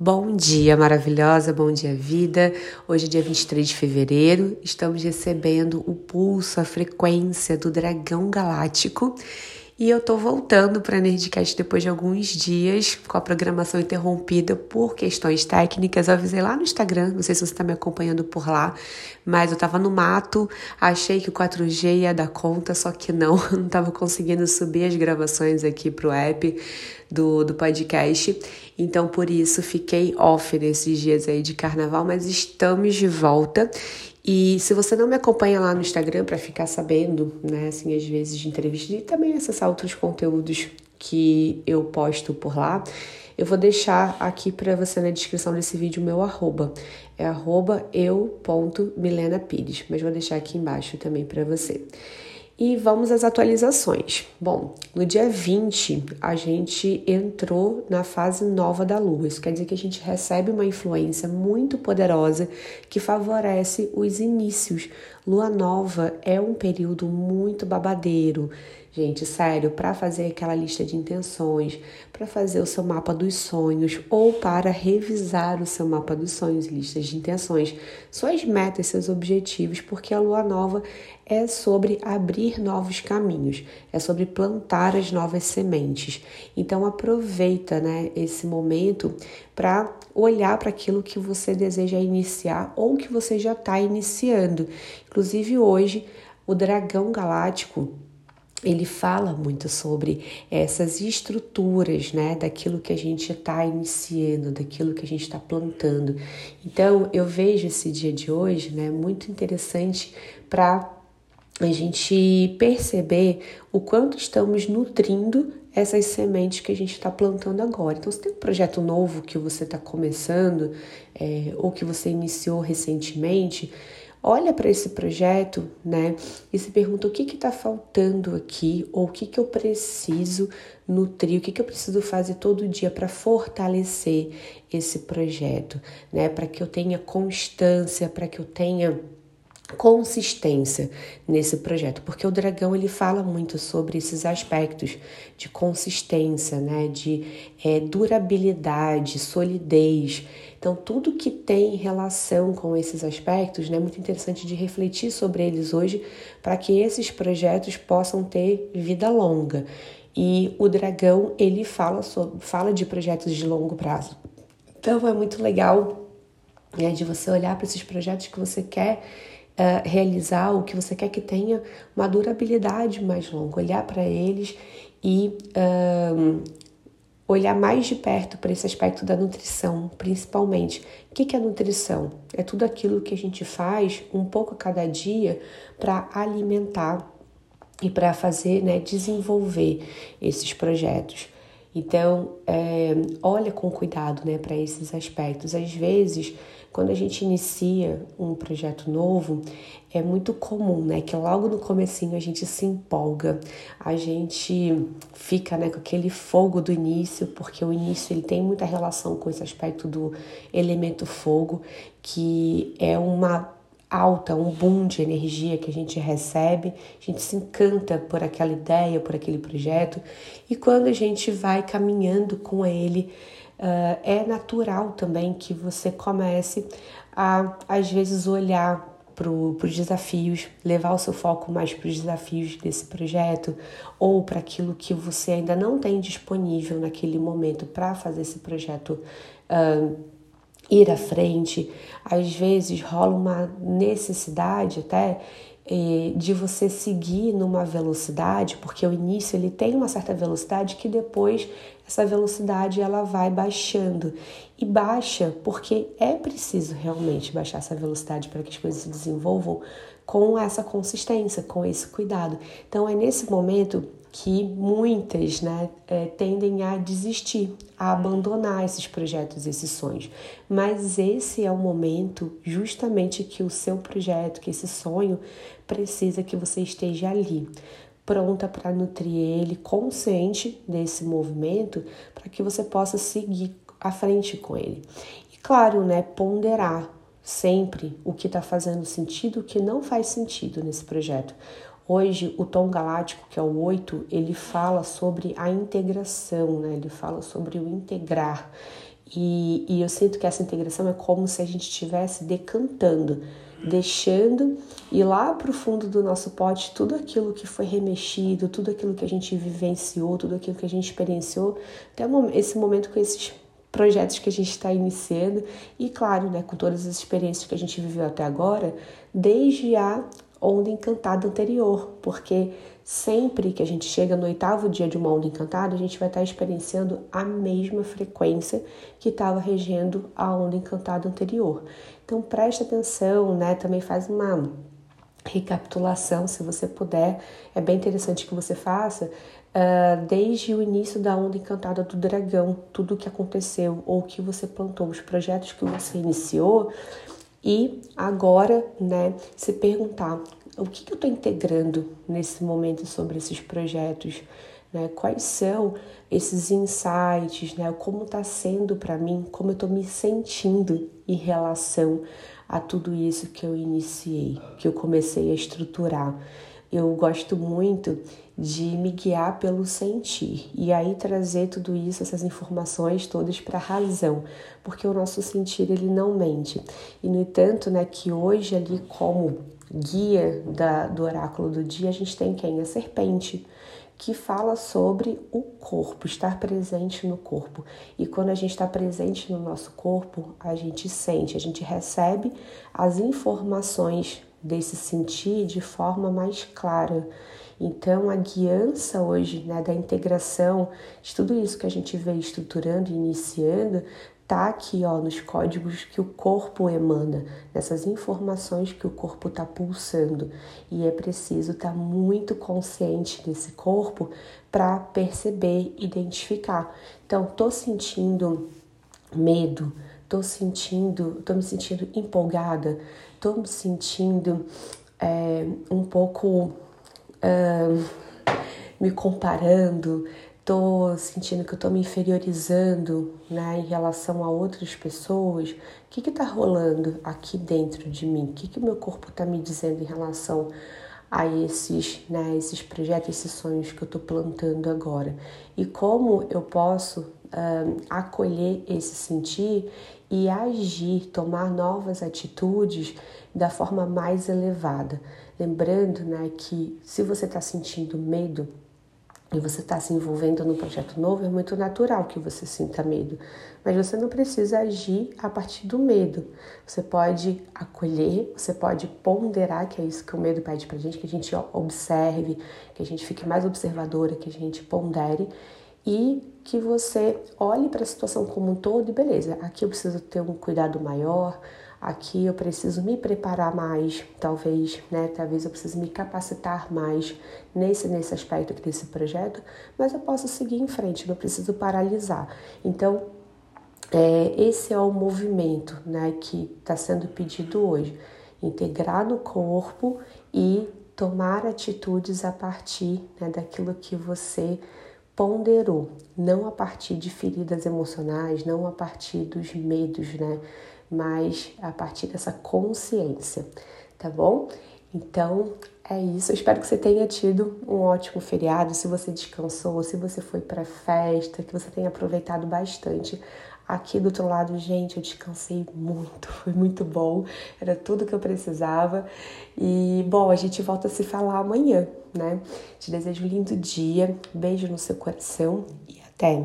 Bom dia, maravilhosa, bom dia, vida. Hoje é dia 23 de fevereiro, estamos recebendo o pulso, a frequência do dragão galáctico e eu tô voltando para Nerdcast depois de alguns dias, com a programação interrompida por questões técnicas. Eu avisei lá no Instagram, não sei se você está me acompanhando por lá, mas eu tava no mato, achei que o 4G ia dar conta, só que não, não tava conseguindo subir as gravações aqui pro app do, do podcast. Então, por isso, fiquei off nesses dias aí de carnaval, mas estamos de volta. E se você não me acompanha lá no Instagram para ficar sabendo, né, assim, às vezes de entrevistas e também acessar outros conteúdos que eu posto por lá, eu vou deixar aqui para você na descrição desse vídeo o meu arroba. É arroba eu.milenapires, mas vou deixar aqui embaixo também para você. E vamos às atualizações. Bom, no dia 20, a gente entrou na fase nova da Lua. Isso quer dizer que a gente recebe uma influência muito poderosa que favorece os inícios. Lua nova é um período muito babadeiro. Gente, sério, para fazer aquela lista de intenções, para fazer o seu mapa dos sonhos ou para revisar o seu mapa dos sonhos, listas de intenções, suas metas, seus objetivos, porque a lua nova é sobre abrir novos caminhos, é sobre plantar as novas sementes. Então aproveita, né, esse momento para olhar para aquilo que você deseja iniciar ou que você já está iniciando. Inclusive hoje o dragão galáctico ele fala muito sobre essas estruturas, né, daquilo que a gente está iniciando, daquilo que a gente está plantando. Então, eu vejo esse dia de hoje, né, muito interessante para a gente perceber o quanto estamos nutrindo essas sementes que a gente está plantando agora. Então, se tem um projeto novo que você está começando é, ou que você iniciou recentemente, olha para esse projeto, né, e se pergunta o que está faltando aqui, ou o que, que eu preciso nutrir, o que, que eu preciso fazer todo dia para fortalecer esse projeto, né, para que eu tenha constância, para que eu tenha consistência nesse projeto, porque o dragão ele fala muito sobre esses aspectos de consistência, né, de é, durabilidade, solidez. Então tudo que tem relação com esses aspectos, né, é muito interessante de refletir sobre eles hoje para que esses projetos possam ter vida longa. E o dragão ele fala sobre, fala de projetos de longo prazo. Então é muito legal né, de você olhar para esses projetos que você quer uh, realizar o que você quer que tenha uma durabilidade mais longa, olhar para eles e uh, olhar mais de perto para esse aspecto da nutrição, principalmente. O que é nutrição? É tudo aquilo que a gente faz um pouco a cada dia para alimentar e para fazer, né, desenvolver esses projetos. Então, é, olha com cuidado né, para esses aspectos. Às vezes, quando a gente inicia um projeto novo, é muito comum, né, que logo no comecinho a gente se empolga, a gente fica, né, com aquele fogo do início, porque o início ele tem muita relação com esse aspecto do elemento fogo, que é uma alta, um boom de energia que a gente recebe, a gente se encanta por aquela ideia, por aquele projeto, e quando a gente vai caminhando com ele, uh, é natural também que você comece a, às vezes, olhar para os desafios, levar o seu foco mais para os desafios desse projeto ou para aquilo que você ainda não tem disponível naquele momento para fazer esse projeto uh, ir à frente. Às vezes rola uma necessidade até eh, de você seguir numa velocidade, porque o início ele tem uma certa velocidade que depois essa velocidade ela vai baixando e baixa porque é preciso realmente baixar essa velocidade para que as coisas se desenvolvam com essa consistência, com esse cuidado. Então é nesse momento que muitas né, é, tendem a desistir, a abandonar esses projetos, esses sonhos. Mas esse é o momento justamente que o seu projeto, que esse sonho precisa que você esteja ali, pronta para nutrir ele, consciente desse movimento, para que você possa seguir à frente com ele. E claro, né, ponderar sempre o que está fazendo sentido, o que não faz sentido nesse projeto. Hoje, o tom galáctico, que é o 8, ele fala sobre a integração, né? ele fala sobre o integrar. E, e eu sinto que essa integração é como se a gente estivesse decantando, deixando ir lá para o fundo do nosso pote tudo aquilo que foi remexido, tudo aquilo que a gente vivenciou, tudo aquilo que a gente experienciou, até esse momento com esses projetos que a gente está iniciando e, claro, né, com todas as experiências que a gente viveu até agora, desde a onda encantada anterior, porque sempre que a gente chega no oitavo dia de uma onda encantada, a gente vai estar experienciando a mesma frequência que estava regendo a onda encantada anterior. Então preste atenção, né? Também faz uma recapitulação, se você puder. É bem interessante que você faça uh, desde o início da onda encantada do dragão, tudo o que aconteceu ou que você plantou, os projetos que você iniciou e agora, né, se perguntar o que, que eu estou integrando nesse momento sobre esses projetos, né? Quais são esses insights, né? Como está sendo para mim, como eu estou me sentindo em relação a tudo isso que eu iniciei, que eu comecei a estruturar. Eu gosto muito de me guiar pelo sentir e aí trazer tudo isso, essas informações todas para a razão, porque o nosso sentir ele não mente. E no entanto, né, que hoje ali como guia da, do oráculo do dia, a gente tem quem? A serpente, que fala sobre o corpo, estar presente no corpo. E quando a gente está presente no nosso corpo, a gente sente, a gente recebe as informações desse sentir de forma mais clara. Então, a guiança hoje, né, da integração de tudo isso que a gente veio estruturando e iniciando, tá aqui, ó, nos códigos que o corpo emana, nessas informações que o corpo está pulsando. E é preciso estar tá muito consciente desse corpo para perceber, identificar. Então, tô sentindo medo, tô sentindo, tô me sentindo empolgada, tô me sentindo é, um pouco me comparando, tô sentindo que eu tô me inferiorizando, né, em relação a outras pessoas, o que que tá rolando aqui dentro de mim? O que que o meu corpo tá me dizendo em relação a esses, né, esses projetos, esses sonhos que eu tô plantando agora? E como eu posso um, acolher esse sentir e agir, tomar novas atitudes da forma mais elevada. Lembrando né, que se você está sentindo medo, e você está se envolvendo num projeto novo, é muito natural que você sinta medo. Mas você não precisa agir a partir do medo. Você pode acolher, você pode ponderar, que é isso que o medo pede pra gente, que a gente observe, que a gente fique mais observadora, que a gente pondere e que você olhe para a situação como um todo e beleza, aqui eu preciso ter um cuidado maior, aqui eu preciso me preparar mais, talvez, né? Talvez eu precise me capacitar mais nesse, nesse aspecto aqui desse projeto, mas eu posso seguir em frente, não preciso paralisar. Então, é, esse é o movimento né, que está sendo pedido hoje. Integrar no corpo e tomar atitudes a partir né, daquilo que você ponderou, não a partir de feridas emocionais, não a partir dos medos, né? mas a partir dessa consciência, tá bom? Então é isso. Eu espero que você tenha tido um ótimo feriado. Se você descansou, se você foi para festa, que você tenha aproveitado bastante. Aqui do outro lado, gente, eu descansei muito, foi muito bom, era tudo que eu precisava. E bom, a gente volta a se falar amanhã, né? Te desejo um lindo dia, beijo no seu coração e até!